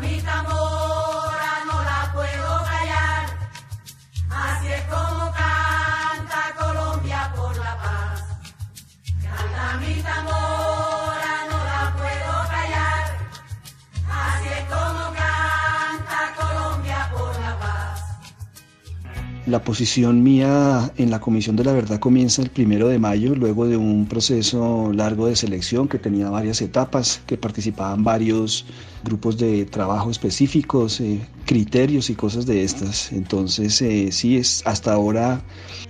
Mamita La posición mía en la Comisión de la Verdad comienza el primero de mayo, luego de un proceso largo de selección que tenía varias etapas, que participaban varios grupos de trabajo específicos, eh, criterios y cosas de estas. Entonces, eh, sí, es, hasta ahora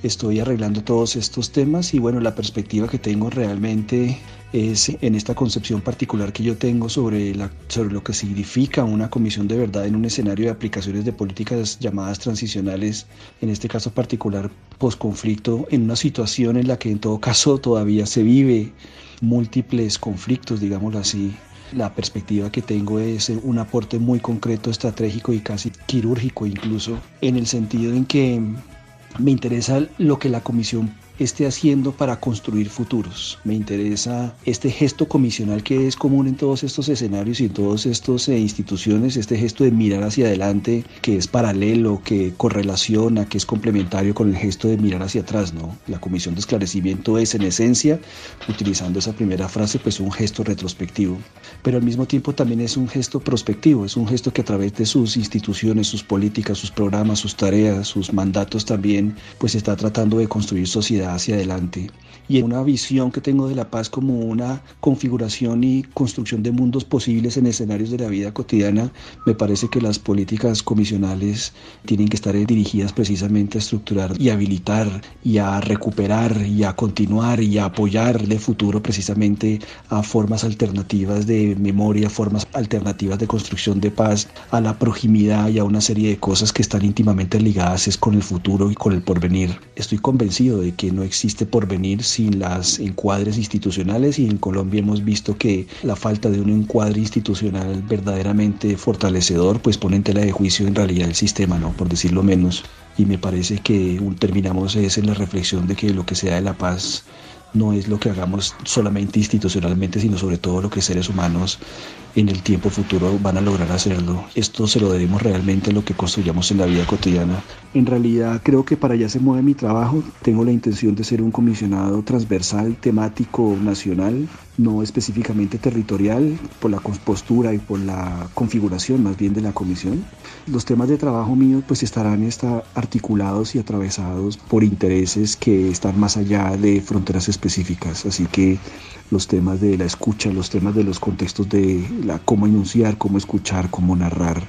estoy arreglando todos estos temas y bueno, la perspectiva que tengo realmente es en esta concepción particular que yo tengo sobre, la, sobre lo que significa una comisión de verdad en un escenario de aplicaciones de políticas llamadas transicionales, en este caso particular posconflicto, en una situación en la que en todo caso todavía se vive múltiples conflictos, digámoslo así. La perspectiva que tengo es un aporte muy concreto, estratégico y casi quirúrgico incluso, en el sentido en que me interesa lo que la comisión esté haciendo para construir futuros. Me interesa este gesto comisional que es común en todos estos escenarios y en todas estas eh, instituciones, este gesto de mirar hacia adelante que es paralelo, que correlaciona, que es complementario con el gesto de mirar hacia atrás, ¿no? La comisión de esclarecimiento es en esencia, utilizando esa primera frase, pues un gesto retrospectivo, pero al mismo tiempo también es un gesto prospectivo, es un gesto que a través de sus instituciones, sus políticas, sus programas, sus tareas, sus mandatos también, pues está tratando de construir sociedad hacia adelante y una visión que tengo de la paz como una configuración y construcción de mundos posibles en escenarios de la vida cotidiana, me parece que las políticas comisionales tienen que estar dirigidas precisamente a estructurar y habilitar y a recuperar y a continuar y a apoyar de futuro precisamente a formas alternativas de memoria, formas alternativas de construcción de paz, a la proximidad y a una serie de cosas que están íntimamente ligadas es con el futuro y con el porvenir. Estoy convencido de que no existe porvenir sin las encuadres institucionales y en Colombia hemos visto que la falta de un encuadre institucional verdaderamente fortalecedor pues pone en tela de juicio en realidad el sistema, ¿no? Por decirlo menos. Y me parece que terminamos es en la reflexión de que lo que sea de la paz no es lo que hagamos solamente institucionalmente, sino sobre todo lo que seres humanos en el tiempo futuro van a lograr hacerlo. Esto se lo debemos realmente a lo que construyamos en la vida cotidiana. En realidad creo que para allá se mueve mi trabajo. Tengo la intención de ser un comisionado transversal, temático, nacional, no específicamente territorial, por la postura y por la configuración más bien de la comisión. Los temas de trabajo mío pues estarán está, articulados y atravesados por intereses que están más allá de fronteras específicas. Así que los temas de la escucha, los temas de los contextos de la cómo enunciar, cómo escuchar, cómo narrar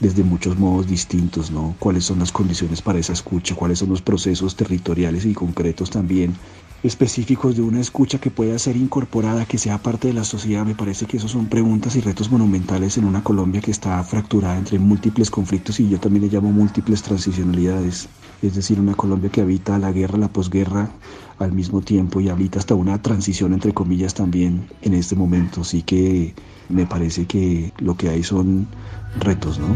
desde muchos modos distintos, ¿no? Cuáles son las condiciones para esa escucha, cuáles son los procesos territoriales y concretos también específicos de una escucha que pueda ser incorporada, que sea parte de la sociedad. Me parece que esos son preguntas y retos monumentales en una Colombia que está fracturada entre múltiples conflictos y yo también le llamo múltiples transicionalidades. Es decir, una Colombia que habita la guerra, la posguerra al mismo tiempo y habita hasta una transición entre comillas también en este momento. Así que me parece que lo que hay son retos, ¿no?